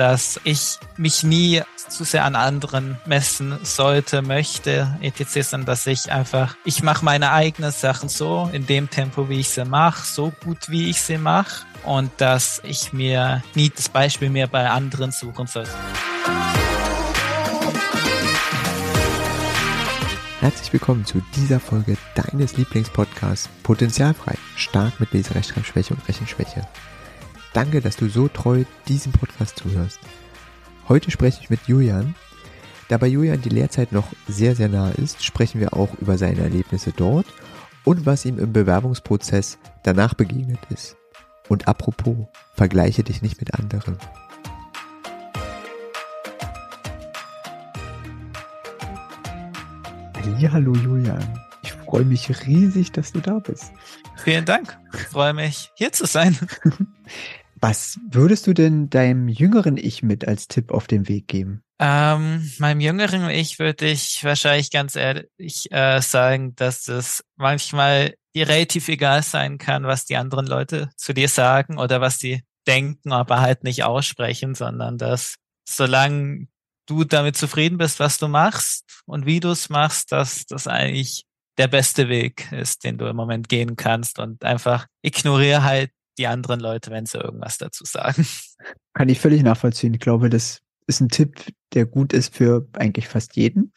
dass ich mich nie zu sehr an anderen messen sollte, möchte, etc., sondern dass ich einfach, ich mache meine eigenen Sachen so, in dem Tempo, wie ich sie mache, so gut, wie ich sie mache und dass ich mir nie das Beispiel mehr bei anderen suchen sollte. Herzlich willkommen zu dieser Folge deines Lieblingspodcasts Potenzialfrei, stark mit Leserechtschreibschwäche und Rechenschwäche. Danke, dass du so treu diesem Podcast zuhörst. Heute spreche ich mit Julian. Da bei Julian die Lehrzeit noch sehr, sehr nah ist, sprechen wir auch über seine Erlebnisse dort und was ihm im Bewerbungsprozess danach begegnet ist. Und apropos, vergleiche dich nicht mit anderen. Hallo Julian. Ich freue mich riesig, dass du da bist. Vielen Dank. Ich freue mich, hier zu sein. Was würdest du denn deinem jüngeren Ich mit als Tipp auf den Weg geben? Ähm, meinem jüngeren Ich würde ich wahrscheinlich ganz ehrlich äh, sagen, dass es manchmal dir relativ egal sein kann, was die anderen Leute zu dir sagen oder was sie denken, aber halt nicht aussprechen, sondern dass solange du damit zufrieden bist, was du machst und wie du es machst, dass das eigentlich der beste Weg ist, den du im Moment gehen kannst und einfach ignoriere halt die anderen Leute, wenn sie irgendwas dazu sagen. Kann ich völlig nachvollziehen. Ich glaube, das ist ein Tipp, der gut ist für eigentlich fast jeden.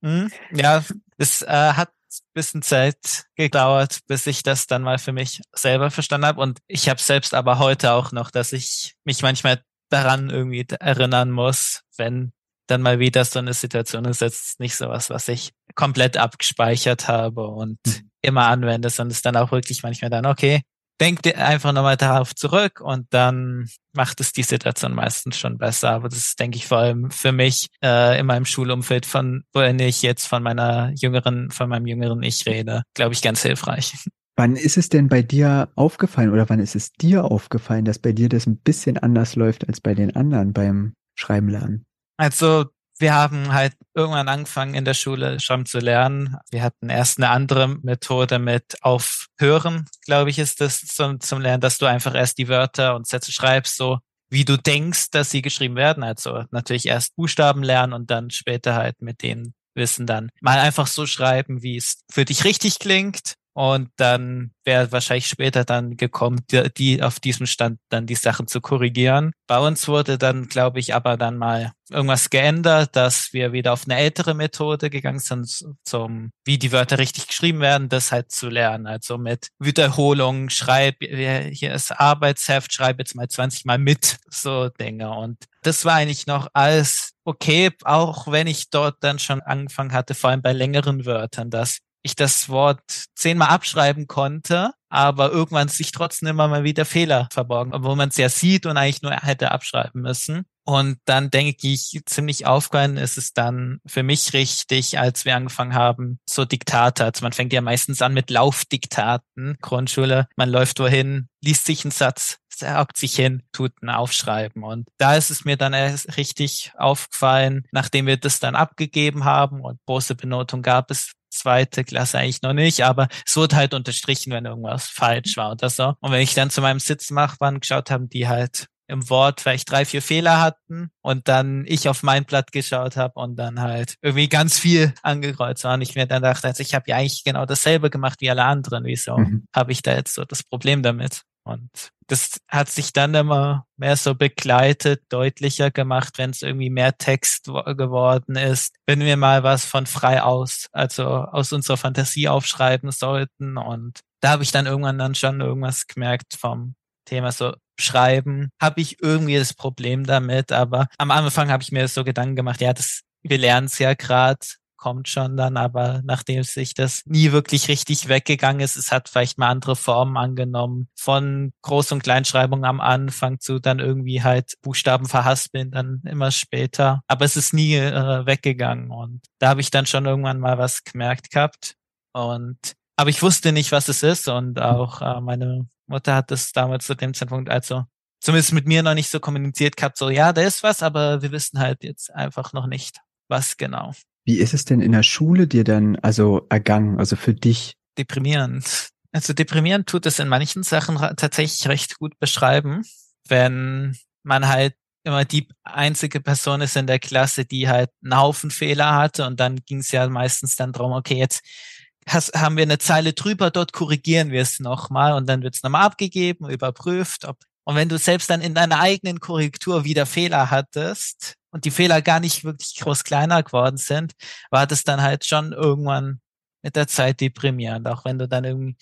Mhm. Ja, es äh, hat ein bisschen Zeit gedauert, bis ich das dann mal für mich selber verstanden habe. Und ich habe selbst aber heute auch noch, dass ich mich manchmal daran irgendwie erinnern muss, wenn dann mal wieder so eine Situation ist, jetzt nicht sowas, was ich komplett abgespeichert habe und mhm. immer anwende, sondern es dann auch wirklich manchmal dann, okay, denk dir einfach nochmal darauf zurück und dann macht es die Situation meistens schon besser. Aber das ist, denke ich, vor allem für mich äh, in meinem Schulumfeld, von wenn ich jetzt von meiner jüngeren, von meinem jüngeren Ich rede, glaube ich, ganz hilfreich. Wann ist es denn bei dir aufgefallen oder wann ist es dir aufgefallen, dass bei dir das ein bisschen anders läuft als bei den anderen beim Schreiben lernen? Also wir haben halt irgendwann angefangen in der Schule schon zu lernen. Wir hatten erst eine andere Methode mit Aufhören, glaube ich, ist das zum, zum Lernen, dass du einfach erst die Wörter und Sätze schreibst, so wie du denkst, dass sie geschrieben werden. Also natürlich erst Buchstaben lernen und dann später halt mit dem Wissen dann mal einfach so schreiben, wie es für dich richtig klingt und dann wäre wahrscheinlich später dann gekommen, die, die, auf diesem Stand dann die Sachen zu korrigieren. Bei uns wurde dann, glaube ich, aber dann mal irgendwas geändert, dass wir wieder auf eine ältere Methode gegangen sind, zum, wie die Wörter richtig geschrieben werden, das halt zu lernen. Also mit Wiederholung, schreib, hier ist Arbeitsheft, schreib jetzt mal 20 Mal mit, so Dinge. Und das war eigentlich noch alles okay, auch wenn ich dort dann schon angefangen hatte, vor allem bei längeren Wörtern, dass ich das Wort zehnmal abschreiben konnte, aber irgendwann sich trotzdem immer mal wieder Fehler verborgen, wo man es ja sieht und eigentlich nur hätte abschreiben müssen. Und dann denke ich, ziemlich aufgefallen ist es dann für mich richtig, als wir angefangen haben, so Diktate. Also man fängt ja meistens an mit Laufdiktaten, Grundschule. Man läuft wohin, liest sich einen Satz, sagt sich hin, tut ein Aufschreiben. Und da ist es mir dann erst richtig aufgefallen, nachdem wir das dann abgegeben haben und große Benotung gab es, zweite Klasse eigentlich noch nicht, aber es wurde halt unterstrichen, wenn irgendwas falsch war oder so. Und wenn ich dann zu meinem Sitznachbarn geschaut habe, die halt im Wort vielleicht drei, vier Fehler hatten und dann ich auf mein Blatt geschaut habe und dann halt irgendwie ganz viel angekreuzt war und ich mir dann dachte, also ich habe ja eigentlich genau dasselbe gemacht wie alle anderen, wieso mhm. habe ich da jetzt so das Problem damit? Und das hat sich dann immer mehr so begleitet, deutlicher gemacht, wenn es irgendwie mehr Text geworden ist. Wenn wir mal was von frei aus, also aus unserer Fantasie aufschreiben sollten. Und da habe ich dann irgendwann dann schon irgendwas gemerkt vom Thema so schreiben, habe ich irgendwie das Problem damit. Aber am Anfang habe ich mir so Gedanken gemacht, ja, das, wir lernen es ja gerade kommt schon dann, aber nachdem sich das nie wirklich richtig weggegangen ist, es hat vielleicht mal andere Formen angenommen, von Groß- und Kleinschreibung am Anfang zu dann irgendwie halt Buchstaben verhaspeln, dann immer später. Aber es ist nie äh, weggegangen und da habe ich dann schon irgendwann mal was gemerkt gehabt und aber ich wusste nicht, was es ist und auch äh, meine Mutter hat das damals zu dem Zeitpunkt also zumindest mit mir noch nicht so kommuniziert gehabt, so ja, da ist was, aber wir wissen halt jetzt einfach noch nicht, was genau. Wie ist es denn in der Schule dir dann also ergangen, also für dich? Deprimierend. Also deprimierend tut es in manchen Sachen tatsächlich recht gut beschreiben, wenn man halt immer die einzige Person ist in der Klasse, die halt einen Haufen Fehler hatte und dann ging es ja meistens dann darum, okay, jetzt has, haben wir eine Zeile drüber, dort korrigieren wir es nochmal und dann wird es nochmal abgegeben, überprüft, ob und wenn du selbst dann in deiner eigenen Korrektur wieder Fehler hattest und die Fehler gar nicht wirklich groß kleiner geworden sind, war das dann halt schon irgendwann mit der Zeit deprimierend, auch wenn du dann irgendwie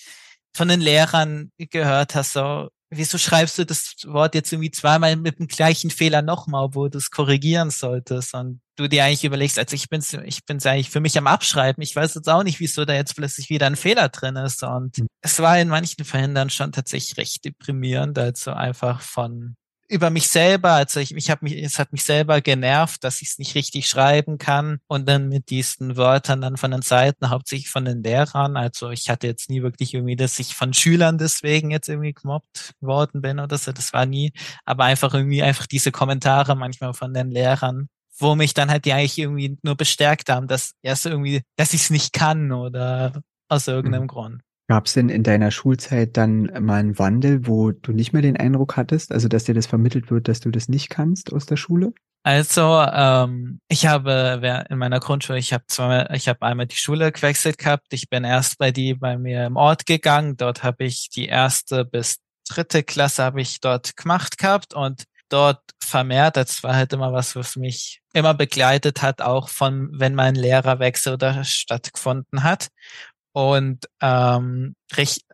von den Lehrern gehört hast, so, wieso schreibst du das Wort jetzt irgendwie zweimal mit dem gleichen Fehler nochmal, wo du es korrigieren solltest und du dir eigentlich überlegst, also ich bin's, ich bin's eigentlich für mich am Abschreiben. Ich weiß jetzt auch nicht, wieso da jetzt plötzlich wieder ein Fehler drin ist und mhm. es war in manchen Fällen dann schon tatsächlich recht deprimierend, also einfach von über mich selber, also ich, ich habe mich, es hat mich selber genervt, dass ich es nicht richtig schreiben kann und dann mit diesen Wörtern dann von den Seiten, hauptsächlich von den Lehrern. Also ich hatte jetzt nie wirklich irgendwie, dass ich von Schülern deswegen jetzt irgendwie gemobbt worden bin oder so. Das war nie, aber einfach irgendwie einfach diese Kommentare manchmal von den Lehrern, wo mich dann halt die eigentlich irgendwie nur bestärkt haben, dass erst irgendwie, dass ich es nicht kann oder aus irgendeinem mhm. Grund. Gab es denn in deiner Schulzeit dann mal einen Wandel, wo du nicht mehr den Eindruck hattest, also dass dir das vermittelt wird, dass du das nicht kannst aus der Schule? Also ähm, ich habe in meiner Grundschule, ich habe zweimal, ich habe einmal die Schule gewechselt gehabt. Ich bin erst bei die bei mir im Ort gegangen. Dort habe ich die erste bis dritte Klasse habe ich dort gemacht gehabt und dort vermehrt. Das war halt immer was, was mich immer begleitet hat, auch von wenn mein Lehrerwechsel oder stattgefunden hat. Und ähm, recht,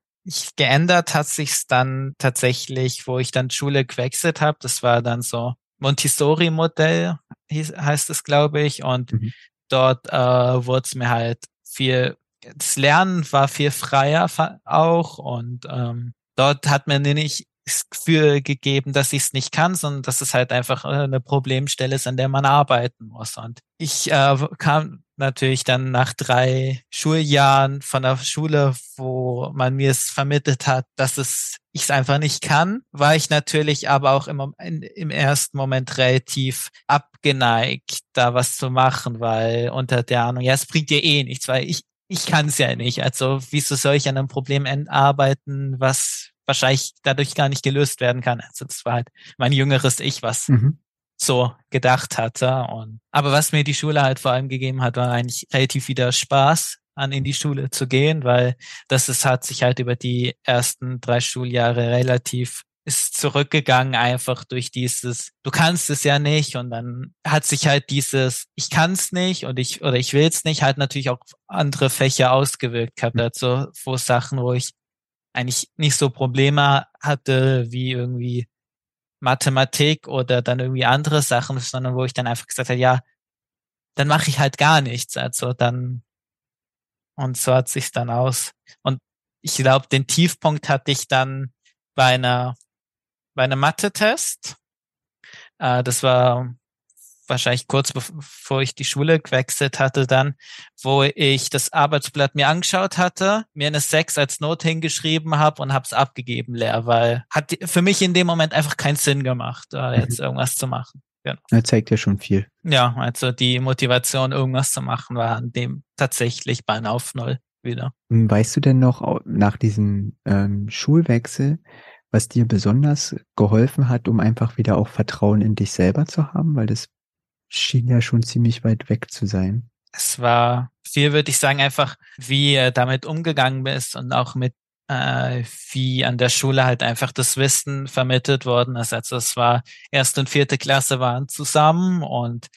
geändert hat sich's dann tatsächlich, wo ich dann Schule gewechselt habe. Das war dann so Montessori-Modell, heißt es, glaube ich. Und mhm. dort äh, wurde es mir halt viel, das Lernen war viel freier auch. Und ähm, dort hat mir nicht Gefühl gegeben, dass ich es nicht kann, sondern dass es halt einfach äh, eine Problemstelle ist, an der man arbeiten muss. Und ich äh, kam natürlich dann nach drei Schuljahren von der Schule, wo man mir es vermittelt hat, dass es ich es einfach nicht kann, war ich natürlich aber auch im, im ersten Moment relativ abgeneigt, da was zu machen, weil unter der Ahnung, ja, es bringt dir eh nichts, weil ich, ich kann es ja nicht. Also wieso soll ich an einem Problem arbeiten, was wahrscheinlich dadurch gar nicht gelöst werden kann. Also das war halt mein jüngeres Ich, was mhm so gedacht hatte. Und, aber was mir die Schule halt vor allem gegeben hat, war eigentlich relativ wieder Spaß an in die Schule zu gehen, weil das ist, hat sich halt über die ersten drei Schuljahre relativ ist zurückgegangen einfach durch dieses du kannst es ja nicht und dann hat sich halt dieses ich kann es nicht und ich oder ich will es nicht halt natürlich auch andere Fächer ausgewirkt gehabt also wo Sachen wo ich eigentlich nicht so Probleme hatte wie irgendwie Mathematik oder dann irgendwie andere Sachen, sondern wo ich dann einfach gesagt habe, ja, dann mache ich halt gar nichts. Also dann und so hat sich's dann aus. Und ich glaube, den Tiefpunkt hatte ich dann bei einer bei einem Mathe-Test. Äh, das war wahrscheinlich kurz bevor ich die Schule gewechselt hatte dann, wo ich das Arbeitsblatt mir angeschaut hatte, mir eine 6 als Note hingeschrieben habe und habe es abgegeben leer, weil hat für mich in dem Moment einfach keinen Sinn gemacht, da jetzt mhm. irgendwas zu machen. Genau. Er zeigt ja schon viel. Ja, also die Motivation, irgendwas zu machen, war an dem tatsächlich bei auf Null wieder. Hm, weißt du denn noch nach diesem ähm, Schulwechsel, was dir besonders geholfen hat, um einfach wieder auch Vertrauen in dich selber zu haben? Weil das schien ja schon ziemlich weit weg zu sein. Es war viel, würde ich sagen, einfach, wie er damit umgegangen ist und auch mit, äh, wie an der Schule halt einfach das Wissen vermittelt worden ist. Also es war erste und vierte Klasse waren zusammen und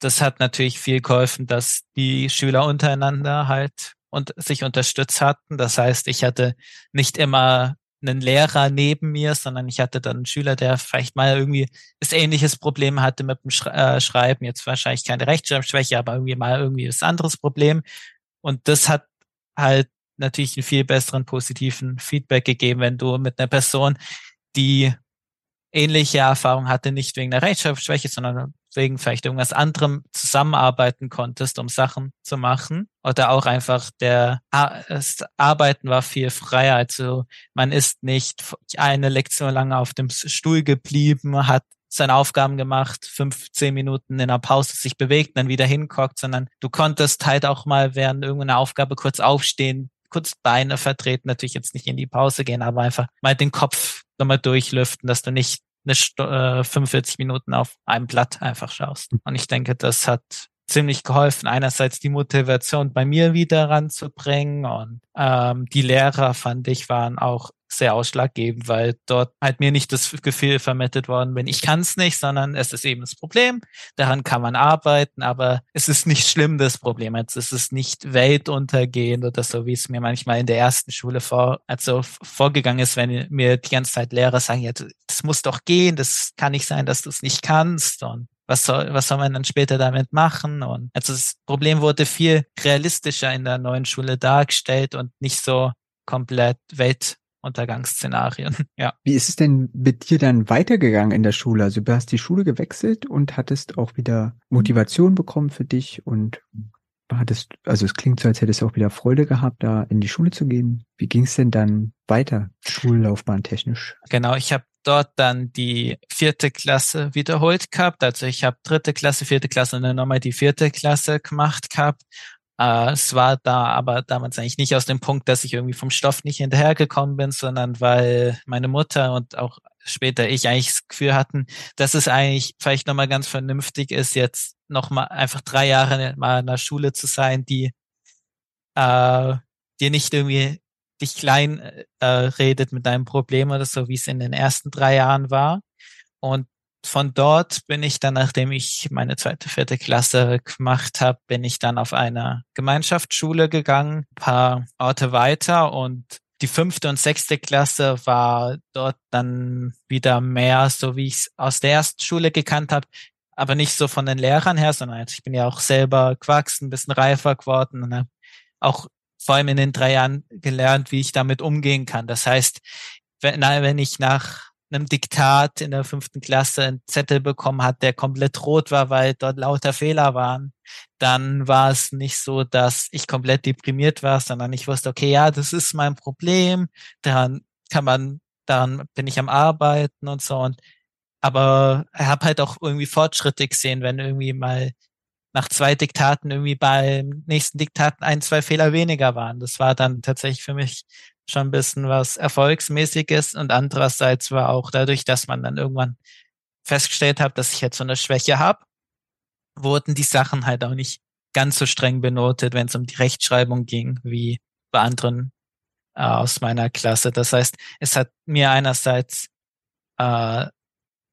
das hat natürlich viel geholfen, dass die Schüler untereinander halt und sich unterstützt hatten. Das heißt, ich hatte nicht immer einen Lehrer neben mir, sondern ich hatte dann einen Schüler, der vielleicht mal irgendwie das ähnliches Problem hatte mit dem äh, Schreiben. Jetzt wahrscheinlich keine Rechtschreibschwäche, aber irgendwie mal irgendwie das anderes Problem. Und das hat halt natürlich einen viel besseren positiven Feedback gegeben, wenn du mit einer Person, die ähnliche Erfahrung hatte, nicht wegen der Rechtschreibschwäche, sondern wegen vielleicht irgendwas anderem zusammenarbeiten konntest, um Sachen zu machen. Oder auch einfach der das Arbeiten war viel freier. Also man ist nicht eine Lektion lang auf dem Stuhl geblieben, hat seine Aufgaben gemacht, fünf, zehn Minuten in der Pause sich bewegt, dann wieder hinguckt, sondern du konntest halt auch mal während irgendeiner Aufgabe kurz aufstehen, kurz Beine vertreten, natürlich jetzt nicht in die Pause gehen, aber einfach mal den Kopf nochmal durchlüften, dass du nicht eine St äh, 45 Minuten auf einem Blatt einfach schaust. Und ich denke, das hat ziemlich geholfen, einerseits die Motivation bei mir wieder ranzubringen und ähm, die Lehrer, fand ich, waren auch sehr ausschlaggebend, weil dort halt mir nicht das Gefühl vermittelt worden bin, ich kann es nicht, sondern es ist eben das Problem, daran kann man arbeiten, aber es ist nicht schlimm, das Problem. Also es ist nicht weltuntergehend oder so, wie es mir manchmal in der ersten Schule vor, also vorgegangen ist, wenn mir die ganze Zeit Lehrer sagen, ja, das muss doch gehen, das kann nicht sein, dass du es nicht kannst und was soll, was soll man dann später damit machen? Und also das Problem wurde viel realistischer in der neuen Schule dargestellt und nicht so komplett Weltuntergangsszenarien. Ja. Wie ist es denn mit dir dann weitergegangen in der Schule? Also du hast die Schule gewechselt und hattest auch wieder Motivation bekommen für dich und hattest, also es klingt so, als hättest du auch wieder Freude gehabt, da in die Schule zu gehen. Wie ging es denn dann weiter, Schullaufbahn technisch? Genau, ich habe dort dann die vierte Klasse wiederholt gehabt. Also ich habe dritte Klasse, vierte Klasse und dann nochmal die vierte Klasse gemacht gehabt. Äh, es war da aber damals eigentlich nicht aus dem Punkt, dass ich irgendwie vom Stoff nicht hinterhergekommen bin, sondern weil meine Mutter und auch später ich eigentlich das Gefühl hatten, dass es eigentlich vielleicht nochmal ganz vernünftig ist, jetzt nochmal einfach drei Jahre mal in der Schule zu sein, die äh, dir nicht irgendwie dich klein äh, redet mit deinem Problem oder so, wie es in den ersten drei Jahren war. Und von dort bin ich dann, nachdem ich meine zweite, vierte Klasse gemacht habe, bin ich dann auf eine Gemeinschaftsschule gegangen, paar Orte weiter und die fünfte und sechste Klasse war dort dann wieder mehr, so wie ich es aus der ersten Schule gekannt habe, aber nicht so von den Lehrern her, sondern ich bin ja auch selber gewachsen, ein bisschen reifer geworden und auch vor allem in den drei Jahren gelernt, wie ich damit umgehen kann. Das heißt, wenn, wenn ich nach einem Diktat in der fünften Klasse einen Zettel bekommen hat, der komplett rot war, weil dort lauter Fehler waren, dann war es nicht so, dass ich komplett deprimiert war, sondern ich wusste, okay, ja, das ist mein Problem, daran kann man, daran bin ich am Arbeiten und so und aber ich habe halt auch irgendwie Fortschritte gesehen, wenn irgendwie mal nach zwei Diktaten irgendwie beim nächsten Diktaten ein, zwei Fehler weniger waren. Das war dann tatsächlich für mich schon ein bisschen was Erfolgsmäßiges und andererseits war auch dadurch, dass man dann irgendwann festgestellt hat, dass ich jetzt so eine Schwäche habe, wurden die Sachen halt auch nicht ganz so streng benotet, wenn es um die Rechtschreibung ging, wie bei anderen äh, aus meiner Klasse. Das heißt, es hat mir einerseits äh,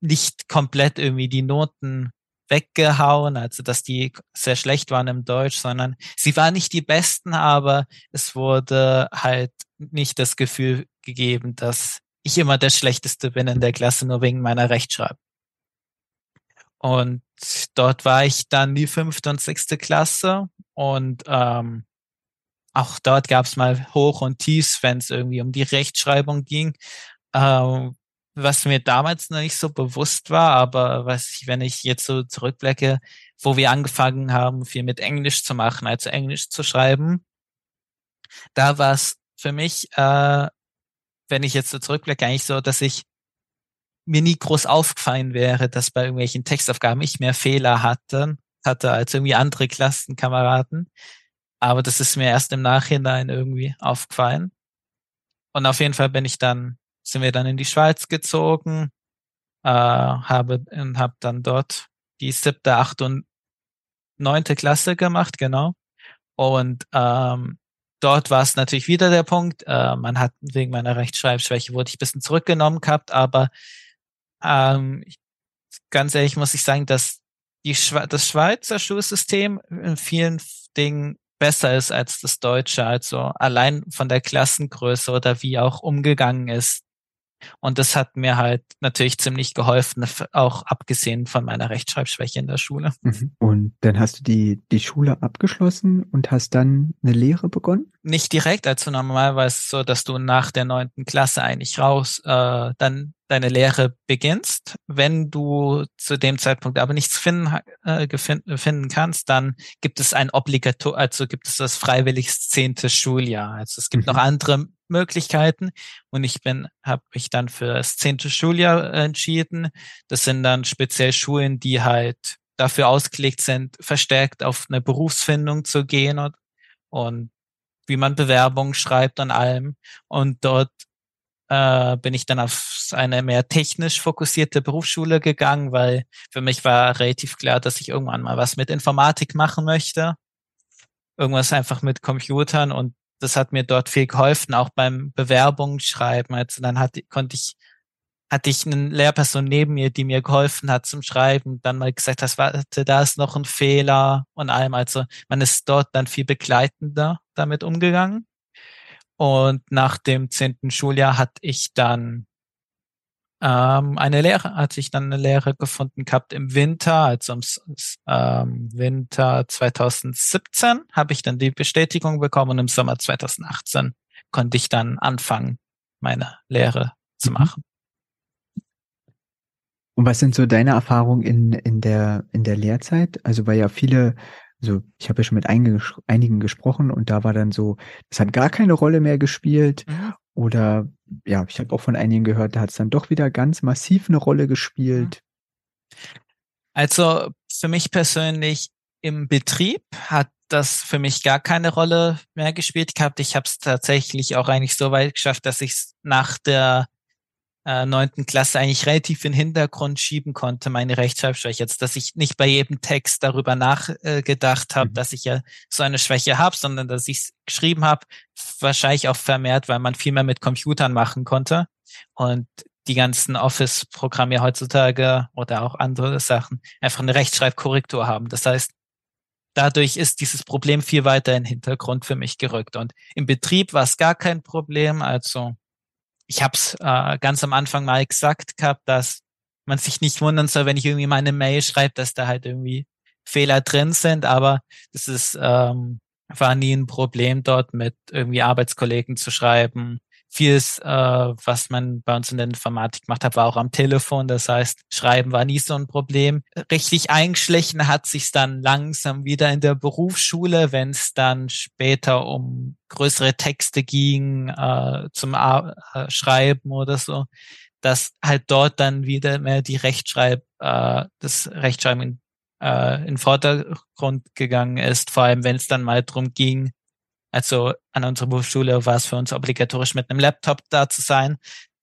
nicht komplett irgendwie die Noten weggehauen, also dass die sehr schlecht waren im Deutsch, sondern sie waren nicht die besten, aber es wurde halt nicht das Gefühl gegeben, dass ich immer der Schlechteste bin in der Klasse, nur wegen meiner Rechtschreibung. Und dort war ich dann die fünfte und sechste Klasse und ähm, auch dort gab es mal Hoch und Tiefs, wenn es irgendwie um die Rechtschreibung ging. Ähm, was mir damals noch nicht so bewusst war, aber was ich, wenn ich jetzt so zurückblicke, wo wir angefangen haben, viel mit Englisch zu machen, also Englisch zu schreiben, da war es für mich, äh, wenn ich jetzt so zurückblicke, eigentlich so, dass ich mir nie groß aufgefallen wäre, dass bei irgendwelchen Textaufgaben ich mehr Fehler hatte, hatte als irgendwie andere Klassenkameraden. Aber das ist mir erst im Nachhinein irgendwie aufgefallen. Und auf jeden Fall bin ich dann sind wir dann in die Schweiz gezogen, äh, habe und habe dann dort die siebte, achte und neunte Klasse gemacht, genau. Und ähm, dort war es natürlich wieder der Punkt, äh, man hat wegen meiner Rechtschreibschwäche wurde ich ein bisschen zurückgenommen gehabt, aber ähm, ganz ehrlich muss ich sagen, dass die Schwe das Schweizer Schulsystem in vielen Dingen besser ist als das Deutsche. Also allein von der Klassengröße oder wie auch umgegangen ist und das hat mir halt natürlich ziemlich geholfen, auch abgesehen von meiner Rechtschreibschwäche in der Schule. Mhm. Und dann hast du die, die Schule abgeschlossen und hast dann eine Lehre begonnen? Nicht direkt, also normalerweise so, dass du nach der neunten Klasse eigentlich raus, äh, dann deine Lehre beginnst. Wenn du zu dem Zeitpunkt aber nichts finden, äh, finden kannst, dann gibt es ein Obligator, also gibt es das freiwillig zehnte Schuljahr. Also es gibt mhm. noch andere Möglichkeiten und ich bin, habe mich dann für das zehnte Schuljahr entschieden. Das sind dann speziell Schulen, die halt dafür ausgelegt sind, verstärkt auf eine Berufsfindung zu gehen und, und wie man Bewerbungen schreibt an allem. Und dort äh, bin ich dann auf eine mehr technisch fokussierte Berufsschule gegangen, weil für mich war relativ klar, dass ich irgendwann mal was mit Informatik machen möchte. Irgendwas einfach mit Computern und das hat mir dort viel geholfen, auch beim Bewerbungen schreiben. Also dann hatte, konnte ich hatte ich eine Lehrperson neben mir, die mir geholfen hat zum Schreiben, dann mal gesagt hast, warte, da ist noch ein Fehler und allem. Also man ist dort dann viel begleitender damit umgegangen. Und nach dem zehnten Schuljahr hatte ich dann ähm, eine Lehre, hatte ich dann eine Lehre gefunden gehabt im Winter, also im ähm, Winter 2017 habe ich dann die Bestätigung bekommen und im Sommer 2018 konnte ich dann anfangen, meine Lehre zu mhm. machen. Und was sind so deine Erfahrungen in, in, der, in der Lehrzeit? Also weil ja viele, also ich habe ja schon mit einigen gesprochen und da war dann so, das hat gar keine Rolle mehr gespielt. Mhm. Oder ja, ich habe auch von einigen gehört, da hat es dann doch wieder ganz massiv eine Rolle gespielt. Also für mich persönlich im Betrieb hat das für mich gar keine Rolle mehr gespielt gehabt. Ich habe es tatsächlich auch eigentlich so weit geschafft, dass ich es nach der neunten Klasse eigentlich relativ in den Hintergrund schieben konnte, meine Rechtschreibschwäche. Jetzt, dass ich nicht bei jedem Text darüber nachgedacht äh, habe, mhm. dass ich ja so eine Schwäche habe, sondern dass ich es geschrieben habe, wahrscheinlich auch vermehrt, weil man viel mehr mit Computern machen konnte. Und die ganzen Office-Programme heutzutage oder auch andere Sachen einfach eine Rechtschreibkorrektur haben. Das heißt, dadurch ist dieses Problem viel weiter in den Hintergrund für mich gerückt. Und im Betrieb war es gar kein Problem. Also ich habe es äh, ganz am Anfang mal gesagt gehabt, dass man sich nicht wundern soll, wenn ich irgendwie meine Mail schreibe, dass da halt irgendwie Fehler drin sind, aber das ist ähm, war nie ein Problem dort mit irgendwie Arbeitskollegen zu schreiben vieles, äh, was man bei uns in der Informatik gemacht hat, war auch am Telefon. Das heißt, Schreiben war nie so ein Problem. Richtig eingeschlichen hat sich dann langsam wieder in der Berufsschule, wenn es dann später um größere Texte ging, äh, zum Ar äh, Schreiben oder so, dass halt dort dann wieder mehr die Rechtschreib, äh, das Rechtschreiben in, äh, in Vordergrund gegangen ist, vor allem wenn es dann mal drum ging, also an unserer Berufsschule war es für uns obligatorisch, mit einem Laptop da zu sein.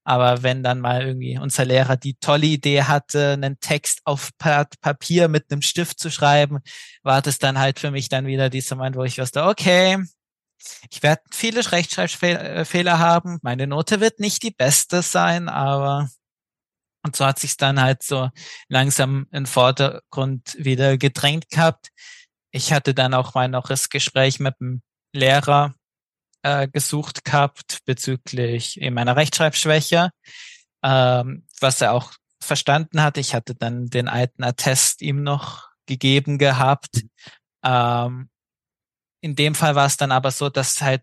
Aber wenn dann mal irgendwie unser Lehrer die tolle Idee hatte, einen Text auf Papier mit einem Stift zu schreiben, war das dann halt für mich dann wieder dieser Moment, wo ich wusste, okay, ich werde viele Rechtschreibfehler haben. Meine Note wird nicht die beste sein, aber und so hat sich dann halt so langsam in Vordergrund wieder gedrängt gehabt. Ich hatte dann auch mal noch das Gespräch mit dem Lehrer äh, gesucht gehabt bezüglich meiner Rechtschreibschwäche, ähm, was er auch verstanden hat. Ich hatte dann den alten Attest ihm noch gegeben gehabt. Ähm, in dem Fall war es dann aber so, dass halt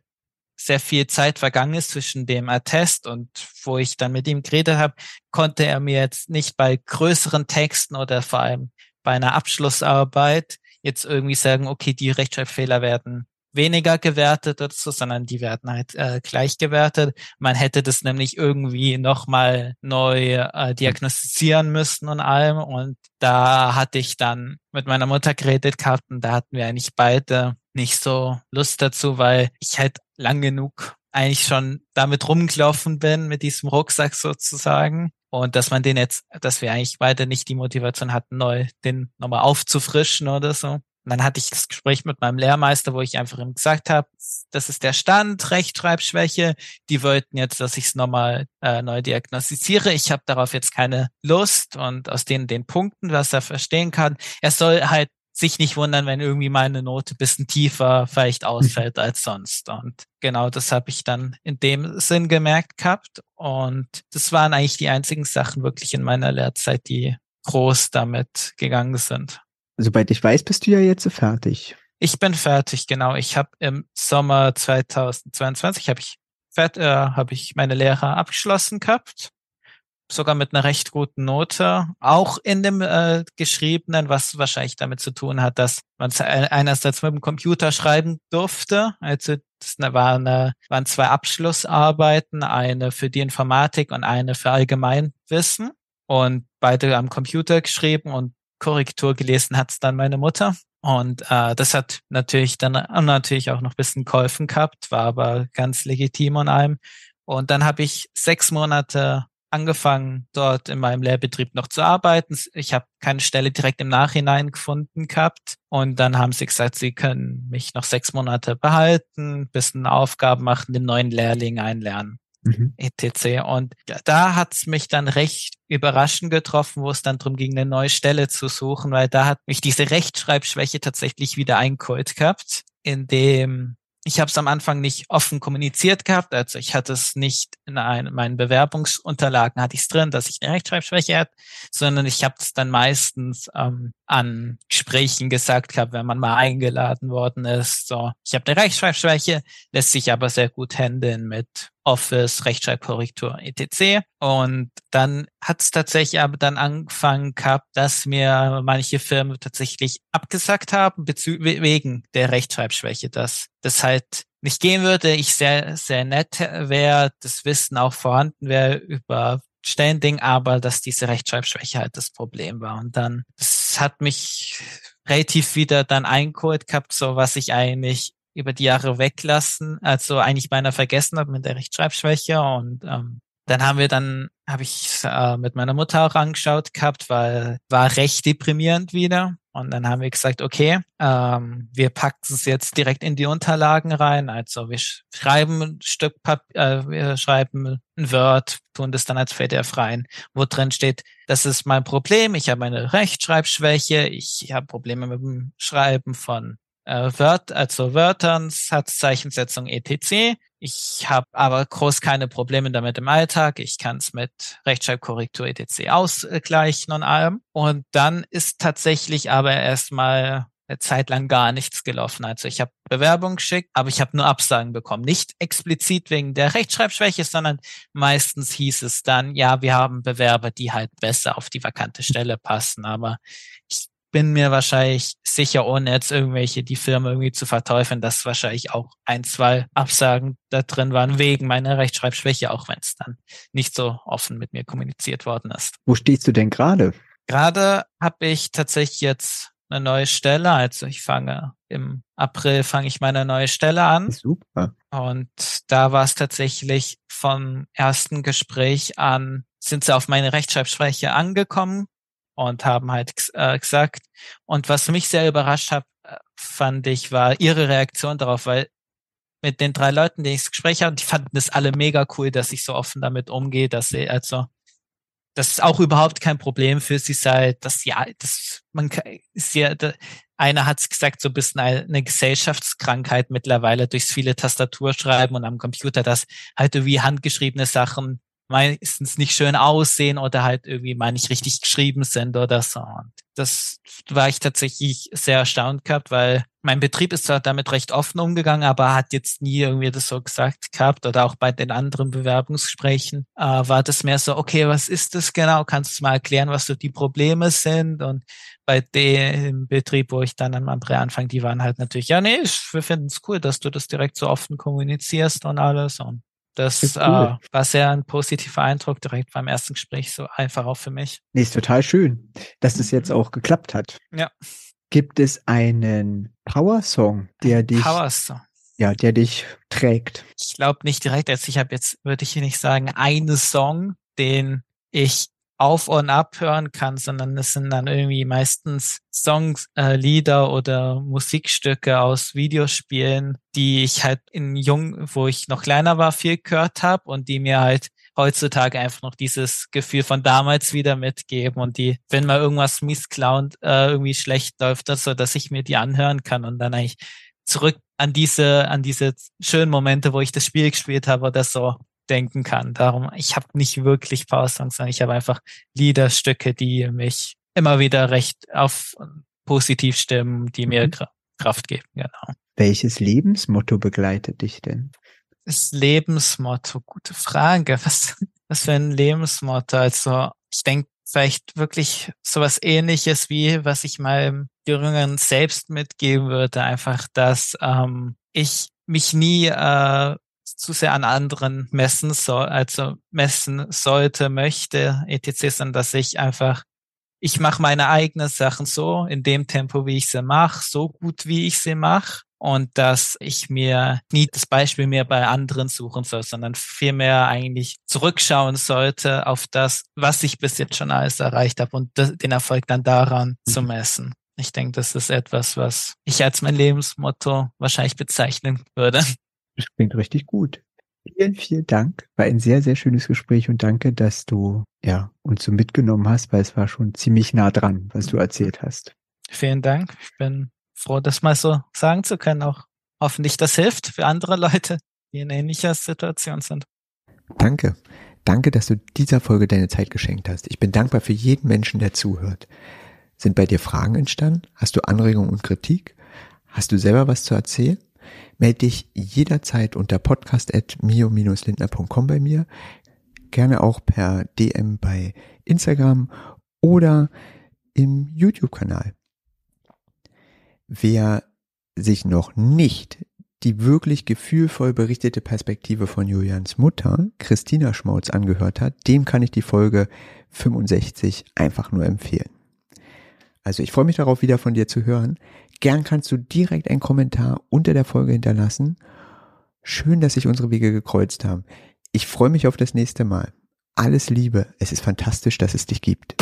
sehr viel Zeit vergangen ist zwischen dem Attest und wo ich dann mit ihm geredet habe, konnte er mir jetzt nicht bei größeren Texten oder vor allem bei einer Abschlussarbeit jetzt irgendwie sagen, okay, die Rechtschreibfehler werden weniger gewertet so, sondern die werden halt äh, gleich gewertet. Man hätte das nämlich irgendwie nochmal neu äh, diagnostizieren müssen und allem. Und da hatte ich dann mit meiner Mutter geredet gehabt und da hatten wir eigentlich beide nicht so Lust dazu, weil ich halt lang genug eigentlich schon damit rumgelaufen bin, mit diesem Rucksack sozusagen. Und dass man den jetzt, dass wir eigentlich beide nicht die Motivation hatten, neu den nochmal aufzufrischen oder so. Und dann hatte ich das Gespräch mit meinem Lehrmeister, wo ich einfach ihm gesagt habe, das ist der Stand, Rechtschreibschwäche. Die wollten jetzt, dass ich es nochmal äh, neu diagnostiziere. Ich habe darauf jetzt keine Lust und aus den, den Punkten, was er verstehen kann. Er soll halt sich nicht wundern, wenn irgendwie meine Note bisschen tiefer vielleicht ausfällt als sonst. Und genau das habe ich dann in dem Sinn gemerkt gehabt. Und das waren eigentlich die einzigen Sachen wirklich in meiner Lehrzeit, die groß damit gegangen sind. Soweit ich weiß, bist du ja jetzt fertig. Ich bin fertig, genau. Ich habe im Sommer 2022 habe ich äh, habe ich meine Lehre abgeschlossen gehabt, sogar mit einer recht guten Note, auch in dem äh, geschriebenen, was wahrscheinlich damit zu tun hat, dass man einerseits mit dem Computer schreiben durfte. Also das war eine, waren zwei Abschlussarbeiten, eine für die Informatik und eine für Allgemeinwissen und beide am Computer geschrieben und Korrektur gelesen hat es dann meine Mutter. Und äh, das hat natürlich dann natürlich auch noch ein bisschen geholfen gehabt, war aber ganz legitim und allem. Und dann habe ich sechs Monate angefangen, dort in meinem Lehrbetrieb noch zu arbeiten. Ich habe keine Stelle direkt im Nachhinein gefunden gehabt. Und dann haben sie gesagt, sie können mich noch sechs Monate behalten, bisschen Aufgaben machen, den neuen Lehrling einlernen. Mhm. etc. Und da hat es mich dann recht überraschend getroffen, wo es dann darum ging, eine neue Stelle zu suchen, weil da hat mich diese Rechtschreibschwäche tatsächlich wieder eingeholt gehabt, in dem ich habe es am Anfang nicht offen kommuniziert gehabt, also ich hatte es nicht in ein, meinen Bewerbungsunterlagen hatte ich es drin, dass ich eine Rechtschreibschwäche hatte, sondern ich habe es dann meistens ähm, an Gesprächen gesagt gehabt, wenn man mal eingeladen worden ist. So, ich habe eine Rechtschreibschwäche, lässt sich aber sehr gut handeln mit Office, Rechtschreibkorrektur, etc. Und dann hat es tatsächlich aber dann angefangen gehabt, dass mir manche Firmen tatsächlich abgesagt haben wegen der Rechtschreibschwäche, dass das halt nicht gehen würde, ich sehr, sehr nett wäre, das Wissen auch vorhanden wäre über Standing, aber dass diese Rechtschreibschwäche halt das Problem war. Und dann, das hat mich relativ wieder dann eingeholt gehabt, so was ich eigentlich über die Jahre weglassen, also eigentlich meiner vergessen habe mit der Rechtschreibschwäche und ähm, dann haben wir dann, habe ich äh, mit meiner Mutter auch angeschaut gehabt, weil war recht deprimierend wieder. Und dann haben wir gesagt, okay, ähm, wir packen es jetzt direkt in die Unterlagen rein. Also wir schreiben ein Stück Papier, äh, wir schreiben ein Word, tun das dann als PDF rein, wo drin steht, das ist mein Problem, ich habe eine Rechtschreibschwäche, ich habe Probleme mit dem Schreiben von äh, Wört, also Wörtern, Satzzeichensetzung etc. Ich habe aber groß keine Probleme damit im Alltag. Ich kann es mit Rechtschreibkorrektur etc. ausgleichen und allem. Und dann ist tatsächlich aber erstmal eine Zeit lang gar nichts gelaufen. Also ich habe Bewerbung geschickt, aber ich habe nur Absagen bekommen. Nicht explizit wegen der Rechtschreibschwäche, sondern meistens hieß es dann, ja, wir haben Bewerber, die halt besser auf die vakante Stelle passen. Aber ich bin mir wahrscheinlich sicher, ohne jetzt irgendwelche die Firma irgendwie zu verteufeln, dass wahrscheinlich auch ein, zwei Absagen da drin waren wegen meiner Rechtschreibschwäche, auch wenn es dann nicht so offen mit mir kommuniziert worden ist. Wo stehst du denn gerade? Gerade habe ich tatsächlich jetzt eine neue Stelle. Also ich fange im April fange ich meine neue Stelle an. Super. Und da war es tatsächlich vom ersten Gespräch an, sind sie auf meine Rechtschreibschwäche angekommen und haben halt äh, gesagt. Und was mich sehr überrascht hat, äh, fand ich, war ihre Reaktion darauf, weil mit den drei Leuten, die ich das Gespräch hatte, die fanden das alle mega cool, dass ich so offen damit umgehe, dass sie also das ist auch überhaupt kein Problem für sie sei, dass ja, das man ist ja, einer hat gesagt, so ein bisschen eine Gesellschaftskrankheit mittlerweile durchs viele Tastaturschreiben und am Computer, dass halt irgendwie handgeschriebene Sachen meistens nicht schön aussehen oder halt irgendwie mal nicht richtig geschrieben sind oder so. Und das war ich tatsächlich sehr erstaunt gehabt, weil mein Betrieb ist zwar damit recht offen umgegangen, aber hat jetzt nie irgendwie das so gesagt gehabt oder auch bei den anderen Bewerbungsgesprächen äh, war das mehr so, okay, was ist das genau? Kannst du mal erklären, was so die Probleme sind? Und bei dem Betrieb, wo ich dann am April anfange, die waren halt natürlich, ja, nee, wir finden es cool, dass du das direkt so offen kommunizierst und alles. Und das cool. äh, war sehr ein positiver Eindruck direkt beim ersten Gespräch, so einfach auch für mich. Nee, ist total schön, dass das jetzt mhm. auch geklappt hat. Ja. Gibt es einen Power-Song, der dich, Power-Song. ja, der dich trägt? Ich glaube nicht direkt. Also ich habe jetzt, würde ich hier nicht sagen, einen Song, den ich auf und ab hören kann, sondern es sind dann irgendwie meistens Songs, äh, Lieder oder Musikstücke aus Videospielen, die ich halt in jung, wo ich noch kleiner war, viel gehört habe und die mir halt heutzutage einfach noch dieses Gefühl von damals wieder mitgeben und die, wenn mal irgendwas missklaunt, äh, irgendwie schlecht läuft, das so, dass ich mir die anhören kann und dann eigentlich zurück an diese, an diese schönen Momente, wo ich das Spiel gespielt habe oder so denken kann. Darum, ich habe nicht wirklich Power-Songs, sondern ich habe einfach Liederstücke, die mich immer wieder recht auf positiv stimmen, die mir mhm. Kraft geben. Genau. Welches Lebensmotto begleitet dich denn? Das Lebensmotto, gute Frage. Was, was für ein Lebensmotto? Also ich denke vielleicht wirklich sowas ähnliches wie, was ich meinem jüngeren selbst mitgeben würde. Einfach, dass ähm, ich mich nie äh, zu sehr an anderen messen soll, also messen sollte, möchte, etc., sondern dass ich einfach, ich mache meine eigenen Sachen so, in dem Tempo, wie ich sie mache, so gut, wie ich sie mache. und dass ich mir nie das Beispiel mehr bei anderen suchen soll, sondern vielmehr eigentlich zurückschauen sollte auf das, was ich bis jetzt schon alles erreicht habe und den Erfolg dann daran mhm. zu messen. Ich denke, das ist etwas, was ich als mein Lebensmotto wahrscheinlich bezeichnen würde. Das klingt richtig gut. Vielen, vielen Dank. War ein sehr, sehr schönes Gespräch und danke, dass du ja uns so mitgenommen hast, weil es war schon ziemlich nah dran, was du erzählt hast. Vielen Dank. Ich bin froh, das mal so sagen zu können. Auch hoffentlich das hilft für andere Leute, die in ähnlicher Situation sind. Danke. Danke, dass du dieser Folge deine Zeit geschenkt hast. Ich bin dankbar für jeden Menschen, der zuhört. Sind bei dir Fragen entstanden? Hast du Anregungen und Kritik? Hast du selber was zu erzählen? Melde dich jederzeit unter podcast.mio-lindner.com bei mir. Gerne auch per DM bei Instagram oder im YouTube-Kanal. Wer sich noch nicht die wirklich gefühlvoll berichtete Perspektive von Julians Mutter, Christina Schmautz, angehört hat, dem kann ich die Folge 65 einfach nur empfehlen. Also ich freue mich darauf, wieder von dir zu hören. Gern kannst du direkt einen Kommentar unter der Folge hinterlassen. Schön, dass sich unsere Wege gekreuzt haben. Ich freue mich auf das nächste Mal. Alles Liebe. Es ist fantastisch, dass es dich gibt.